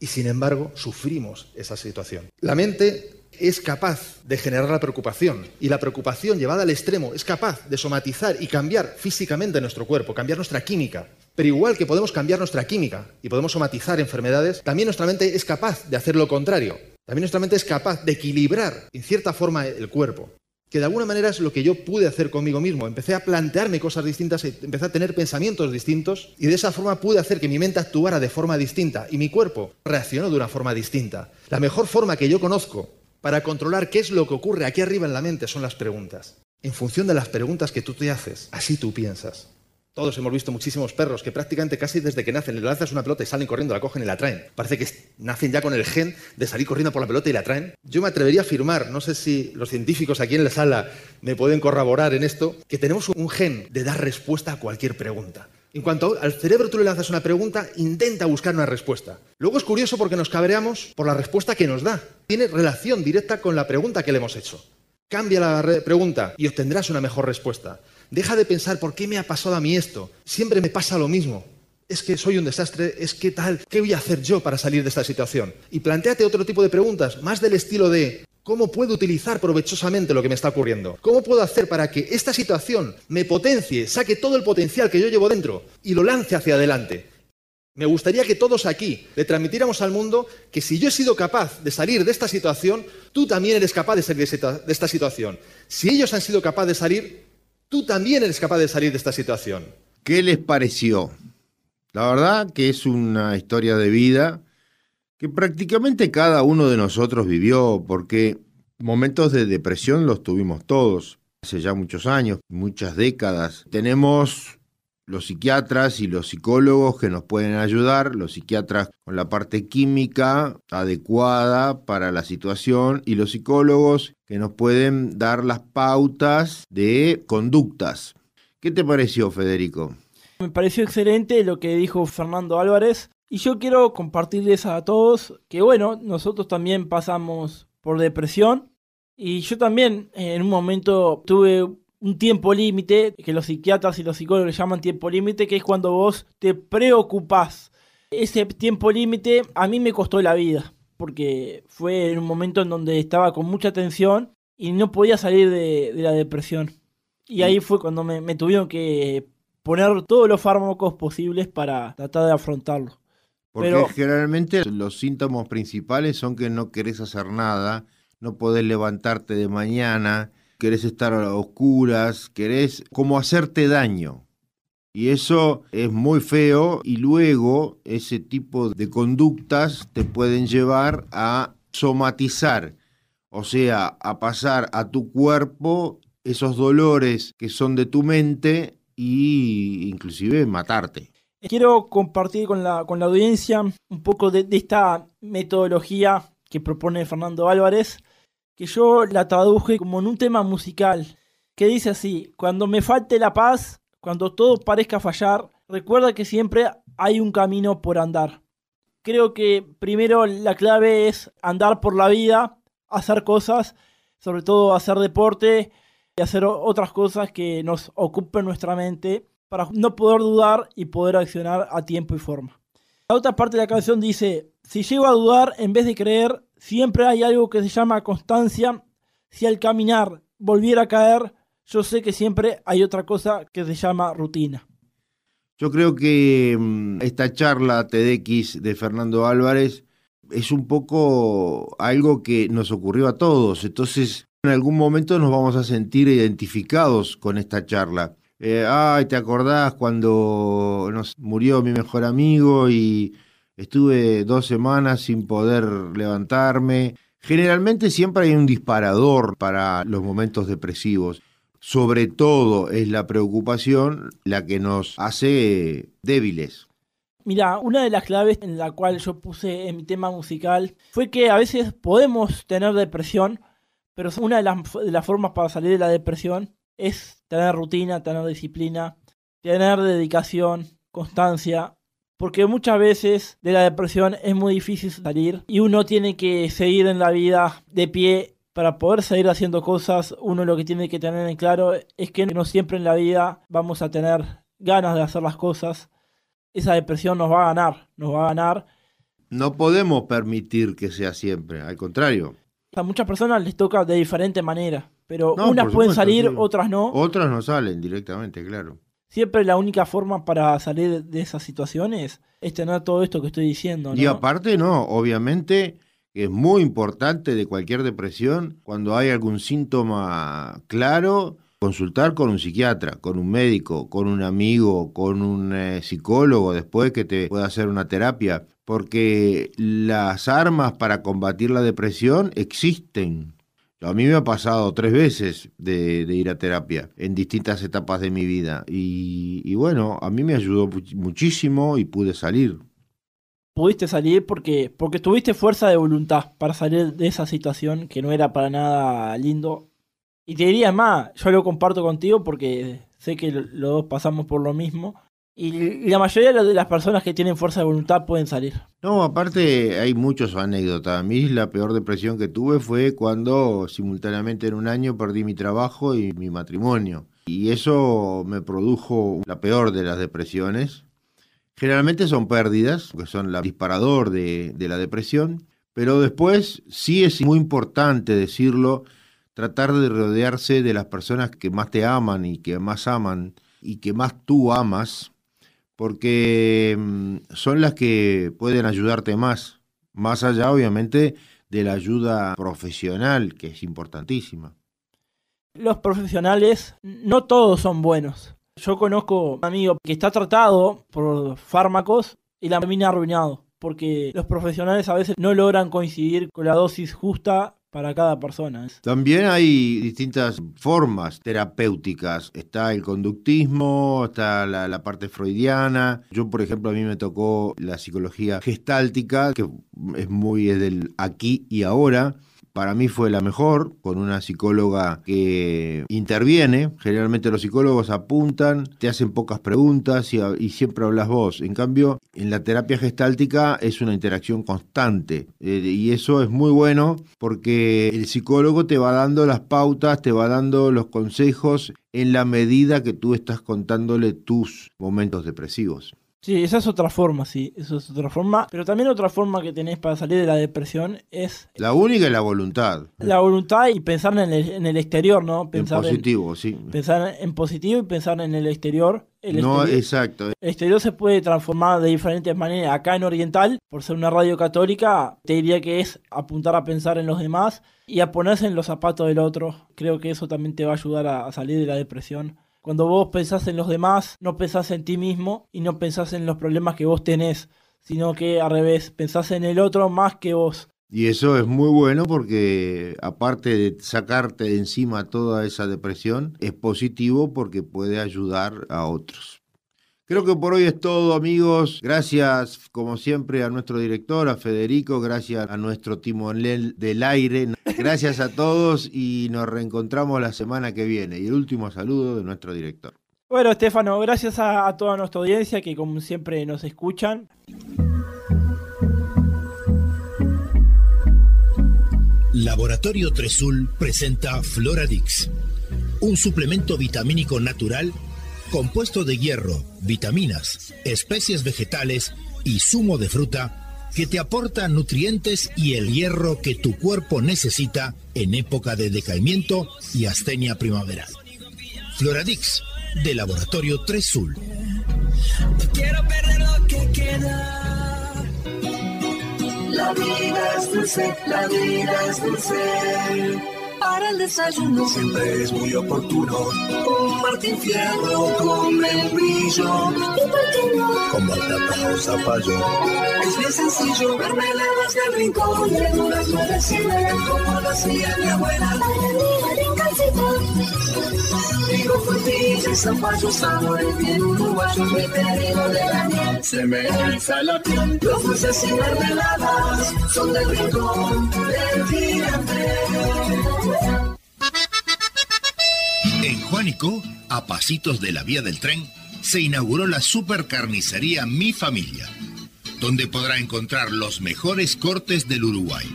Y sin embargo, sufrimos esa situación. La mente es capaz de generar la preocupación y la preocupación llevada al extremo es capaz de somatizar y cambiar físicamente nuestro cuerpo, cambiar nuestra química. Pero igual que podemos cambiar nuestra química y podemos somatizar enfermedades, también nuestra mente es capaz de hacer lo contrario. También nuestra mente es capaz de equilibrar en cierta forma el cuerpo que de alguna manera es lo que yo pude hacer conmigo mismo. Empecé a plantearme cosas distintas, empecé a tener pensamientos distintos y de esa forma pude hacer que mi mente actuara de forma distinta y mi cuerpo reaccionó de una forma distinta. La mejor forma que yo conozco para controlar qué es lo que ocurre aquí arriba en la mente son las preguntas. En función de las preguntas que tú te haces, así tú piensas. Todos hemos visto muchísimos perros que prácticamente casi desde que nacen le lanzas una pelota y salen corriendo, la cogen y la traen. Parece que nacen ya con el gen de salir corriendo por la pelota y la traen. Yo me atrevería a afirmar, no sé si los científicos aquí en la sala me pueden corroborar en esto, que tenemos un gen de dar respuesta a cualquier pregunta. En cuanto al cerebro tú le lanzas una pregunta, intenta buscar una respuesta. Luego es curioso porque nos cabreamos por la respuesta que nos da. Tiene relación directa con la pregunta que le hemos hecho. Cambia la pregunta y obtendrás una mejor respuesta. Deja de pensar por qué me ha pasado a mí esto. Siempre me pasa lo mismo. Es que soy un desastre, es que tal, ¿qué voy a hacer yo para salir de esta situación? Y planteate otro tipo de preguntas, más del estilo de ¿cómo puedo utilizar provechosamente lo que me está ocurriendo? ¿Cómo puedo hacer para que esta situación me potencie, saque todo el potencial que yo llevo dentro y lo lance hacia adelante? Me gustaría que todos aquí le transmitiéramos al mundo que si yo he sido capaz de salir de esta situación, tú también eres capaz de salir de esta situación. Si ellos han sido capaces de salir, tú también eres capaz de salir de esta situación. ¿Qué les pareció? La verdad que es una historia de vida que prácticamente cada uno de nosotros vivió, porque momentos de depresión los tuvimos todos, hace ya muchos años, muchas décadas. Tenemos los psiquiatras y los psicólogos que nos pueden ayudar, los psiquiatras con la parte química adecuada para la situación y los psicólogos que nos pueden dar las pautas de conductas. ¿Qué te pareció, Federico? Me pareció excelente lo que dijo Fernando Álvarez y yo quiero compartirles a todos que bueno, nosotros también pasamos por depresión y yo también en un momento tuve un tiempo límite, que los psiquiatras y los psicólogos llaman tiempo límite, que es cuando vos te preocupás. Ese tiempo límite a mí me costó la vida, porque fue en un momento en donde estaba con mucha tensión y no podía salir de, la depresión. Y ahí fue cuando me, tuvieron que poner todos los fármacos posibles para tratar de afrontarlo. Porque generalmente los síntomas principales son que no querés hacer nada, no podés levantarte de mañana, querés estar a oscuras, querés como hacerte daño. Y eso es muy feo y luego ese tipo de conductas te pueden llevar a somatizar, o sea, a pasar a tu cuerpo esos dolores que son de tu mente y inclusive matarte. Quiero compartir con la, con la audiencia un poco de esta metodología que propone Fernando Álvarez que yo la traduje como en un tema musical, que dice así, cuando me falte la paz, cuando todo parezca fallar, recuerda que siempre hay un camino por andar. Creo que primero la clave es andar por la vida, hacer cosas, sobre todo hacer deporte y hacer otras cosas que nos ocupen nuestra mente para no poder dudar y poder accionar a tiempo y forma. La otra parte de la canción dice, si llego a dudar en vez de creer, siempre hay algo que se llama constancia. Si al caminar volviera a caer, yo sé que siempre hay otra cosa que se llama rutina. Yo creo que mm, esta charla TEDx de Fernando Álvarez es un poco algo que nos ocurrió a todos. Entonces, en algún momento nos vamos a sentir identificados con esta charla. Eh, ay, ¿te acordás cuando nos murió mi mejor amigo y estuve dos semanas sin poder levantarme? Generalmente siempre hay un disparador para los momentos depresivos. Sobre todo es la preocupación la que nos hace débiles. Mira, una de las claves en la cual yo puse en mi tema musical fue que a veces podemos tener depresión, pero una de las, de las formas para salir de la depresión es tener rutina, tener disciplina, tener dedicación, constancia, porque muchas veces de la depresión es muy difícil salir y uno tiene que seguir en la vida de pie para poder seguir haciendo cosas. Uno lo que tiene que tener en claro es que no siempre en la vida vamos a tener ganas de hacer las cosas. Esa depresión nos va a ganar, nos va a ganar. No podemos permitir que sea siempre, al contrario. A muchas personas les toca de diferente manera. Pero unas pueden salir, otras no. Otras no salen directamente, claro. Siempre la única forma para salir de esas situaciones es tener todo esto que estoy diciendo. Y aparte, no, obviamente es muy importante de cualquier depresión, cuando hay algún síntoma claro, consultar con un psiquiatra, con un médico, con un amigo, con un eh, psicólogo después que te pueda hacer una terapia, porque las armas para combatir la depresión existen A mí me ha pasado tres veces de, ir a terapia en distintas etapas de mi vida y, y bueno, a mí me ayudó muchísimo y pude salir. Pudiste salir porque, porque tuviste fuerza de voluntad para salir de esa situación que no era para nada lindo. Y te diría más, yo lo comparto contigo porque sé que los dos pasamos por lo mismo y la mayoría de las personas que tienen fuerza de voluntad pueden salir. No, aparte hay muchas anécdotas. A mí la peor depresión que tuve fue cuando simultáneamente en un año perdí mi trabajo y mi matrimonio. Y eso me produjo la peor de las depresiones. Generalmente son pérdidas, que son el disparador de, de la depresión. Pero después sí es muy importante decirlo, tratar de rodearse de las personas que más te aman y que más aman y que más tú amas porque mm, son las que pueden ayudarte más, más allá obviamente de la ayuda profesional, que es importantísima. Los profesionales no todos son buenos. Yo conozco un amigo que está tratado por fármacos y la termina arruinado, porque los profesionales a veces no logran coincidir con la dosis justa para cada persona. También hay distintas formas terapéuticas. Está el conductismo, está la, parte freudiana. Yo, por ejemplo, a mí me tocó la psicología gestáltica, que es muy del aquí y ahora para mí fue la mejor, con una psicóloga que interviene. Generalmente los psicólogos apuntan, te hacen pocas preguntas y, siempre hablas vos. En cambio, en la terapia gestáltica es una interacción constante eh, y eso es muy bueno porque el psicólogo te va dando las pautas, te va dando los consejos en la medida que tú estás contándole tus momentos depresivos. Sí, esa es otra forma, sí, eso es otra forma. Pero también otra forma que tenés para salir de la depresión es... La única es la voluntad. La voluntad y pensar en el, en el exterior, ¿no? Pensar en positivo, sí. Pensar en positivo y pensar en el exterior. El no, exacto. El exterior se puede transformar de diferentes maneras. Acá en Oriental, por ser una radio católica, te diría que es apuntar a pensar en los demás y a ponerse en los zapatos del otro. Creo que eso también te va a ayudar a salir de la depresión cuando vos pensás en los demás, no pensás en ti mismo y no pensás en los problemas que vos tenés, sino que al revés, pensás en el otro más que vos. Y eso es muy bueno porque aparte de sacarte de encima toda esa depresión, es positivo porque puede ayudar a otros. Creo que por hoy es todo, amigos. Gracias, como siempre, a nuestro director, a Federico. Gracias a nuestro timonel del aire. Gracias a todos y nos reencontramos la semana que viene. Y el último saludo de nuestro director. Bueno, Estefano, gracias a, a toda nuestra audiencia que, como siempre, nos escuchan. Laboratorio Tresul presenta Floradix, un suplemento vitamínico natural compuesto de hierro, vitaminas, especies vegetales y zumo de fruta que te aporta nutrientes y el hierro que tu cuerpo necesita en época de decaimiento y astenia primaveral. Floradix, de Laboratorio 3 Sul. quiero perder lo que queda. La vida es dulce, la vida es dulce. Para el desayuno siempre es muy oportuno. Un Martín Fierro con membrillo. ¿Y por qué no? Con batata o zapallo. Es bien sencillo, mermeladas del rincón. Verduras no como lo hacía mi abuela. Los son del rincón del. En Juanico, a pasitos de la vía del tren, se inauguró la supercarnicería Mi Familia, donde podrá encontrar los mejores cortes del Uruguay.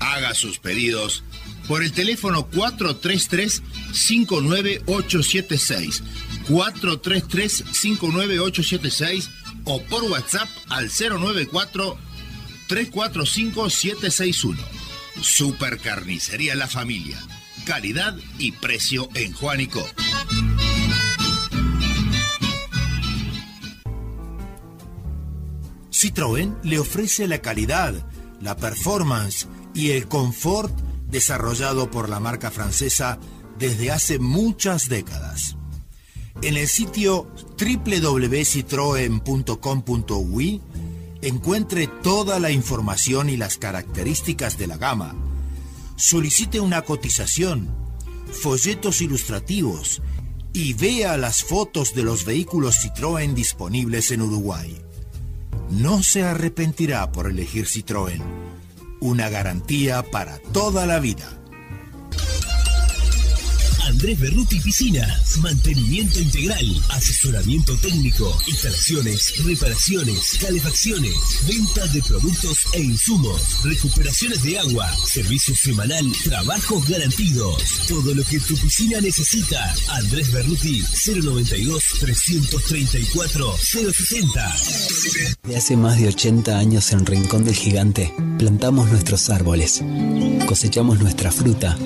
Haga sus pedidos por el teléfono 433-59876, 433-59876 o por WhatsApp al 094-345-761. Supercarnicería La Familia. Calidad y precio en Juanico. Citroën le ofrece la calidad, la performance y el confort desarrollado por la marca francesa desde hace muchas décadas. En el sitio www.citroen.com.uy encuentre toda la información y las características de la gama Solicite una cotización, folletos ilustrativos y vea las fotos de los vehículos Citroën disponibles en Uruguay. No se arrepentirá por elegir Citroën. Una garantía para toda la vida. Andrés Berruti Piscinas, mantenimiento integral, asesoramiento técnico, instalaciones, reparaciones, calefacciones, venta de productos e insumos, recuperaciones de agua, servicio semanal, trabajos garantidos. Todo lo que tu piscina necesita. Andrés Berruti 092 334 060. De hace más de 80 años en Rincón del Gigante, plantamos nuestros árboles, cosechamos nuestra fruta,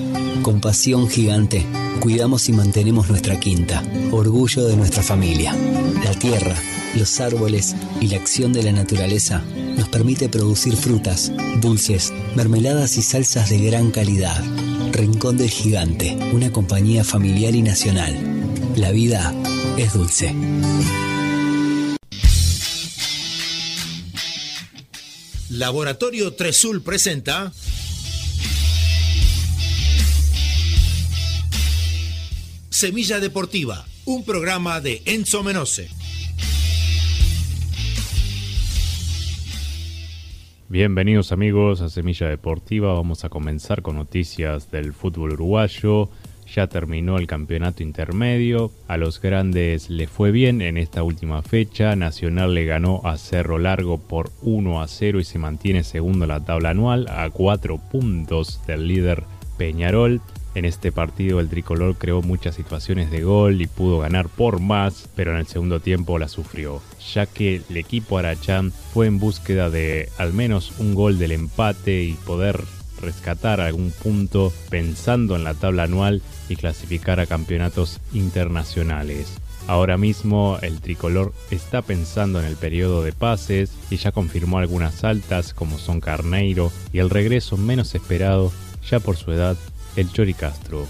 con pasión gigante cuidamos y mantenemos nuestra quinta, orgullo de nuestra familia. La tierra, los árboles y la acción de la naturaleza nos permite producir frutas, dulces, mermeladas y salsas de gran calidad. Rincón del Gigante, una compañía familiar y nacional. La vida es dulce. Laboratorio Tresul presenta Semilla Deportiva, un programa de Enzo Menose. Bienvenidos amigos a Semilla Deportiva, vamos a comenzar con noticias del fútbol uruguayo. Ya terminó el campeonato intermedio, a los grandes le fue bien en esta última fecha, Nacional le ganó a Cerro Largo por 1 a 0 y se mantiene segundo en la tabla anual a 4 puntos del líder Peñarol. En este partido el tricolor creó muchas situaciones de gol y pudo ganar por más, pero en el segundo tiempo la sufrió, ya que el equipo Arachán fue en búsqueda de al menos un gol del empate y poder rescatar algún punto pensando en la tabla anual y clasificar a campeonatos internacionales. Ahora mismo el tricolor está pensando en el periodo de pases y ya confirmó algunas altas como son Carneiro y el regreso menos esperado ya por su edad el Chori Castro.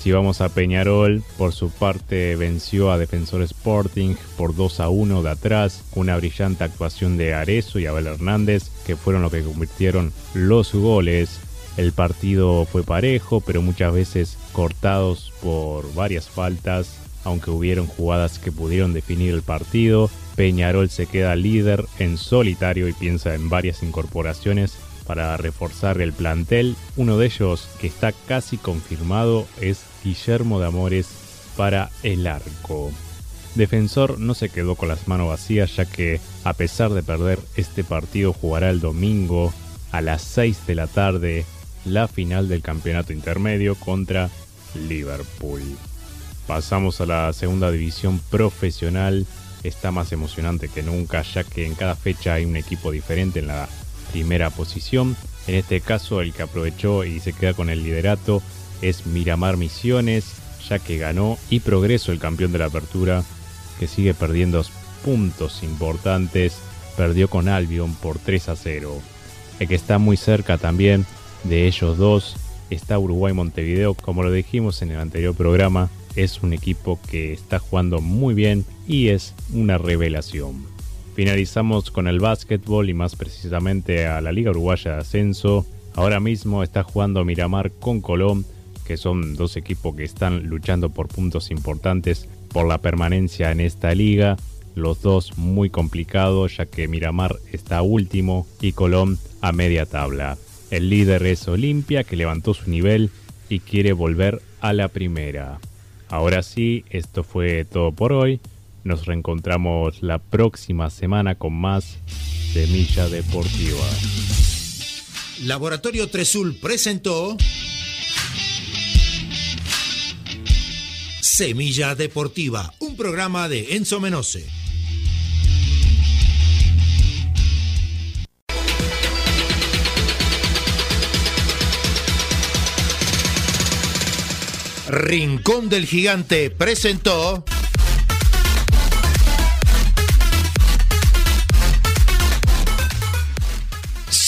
Si vamos a Peñarol, por su parte venció a Defensor Sporting por 2 a 1 de atrás, una brillante actuación de Arezo y Abel Hernández, que fueron los que convirtieron los goles. El partido fue parejo, pero muchas veces cortados por varias faltas, aunque hubieron jugadas que pudieron definir el partido. Peñarol se queda líder en solitario y piensa en varias incorporaciones para reforzar el plantel. Uno de ellos que está casi confirmado es Guillermo de Amores para el arco. Defensor no se quedó con las manos vacías ya que a pesar de perder este partido jugará el domingo a las 6 de la tarde la final del campeonato intermedio contra Liverpool. Pasamos a la segunda división profesional. Está más emocionante que nunca ya que en cada fecha hay un equipo diferente en la primera posición. En este caso el que aprovechó y se queda con el liderato es Miramar Misiones, ya que ganó y Progreso el campeón de la apertura, que sigue perdiendo puntos importantes, perdió con Albion por 3 a 0. El que está muy cerca también de ellos dos está Uruguay Montevideo, como lo dijimos en el anterior programa, es un equipo que está jugando muy bien y es una revelación. Finalizamos con el básquetbol y más precisamente a la Liga Uruguaya de Ascenso. Ahora mismo está jugando Miramar con Colón, que son dos equipos que están luchando por puntos importantes por la permanencia en esta liga. Los dos muy complicados ya que Miramar está último y Colón a media tabla. El líder es Olimpia que levantó su nivel y quiere volver a la primera. Ahora sí, esto fue todo por hoy. Nos reencontramos la próxima semana con más Semilla Deportiva. Laboratorio Tresul presentó Semilla Deportiva, un programa de Enzo Menose. Rincón del Gigante presentó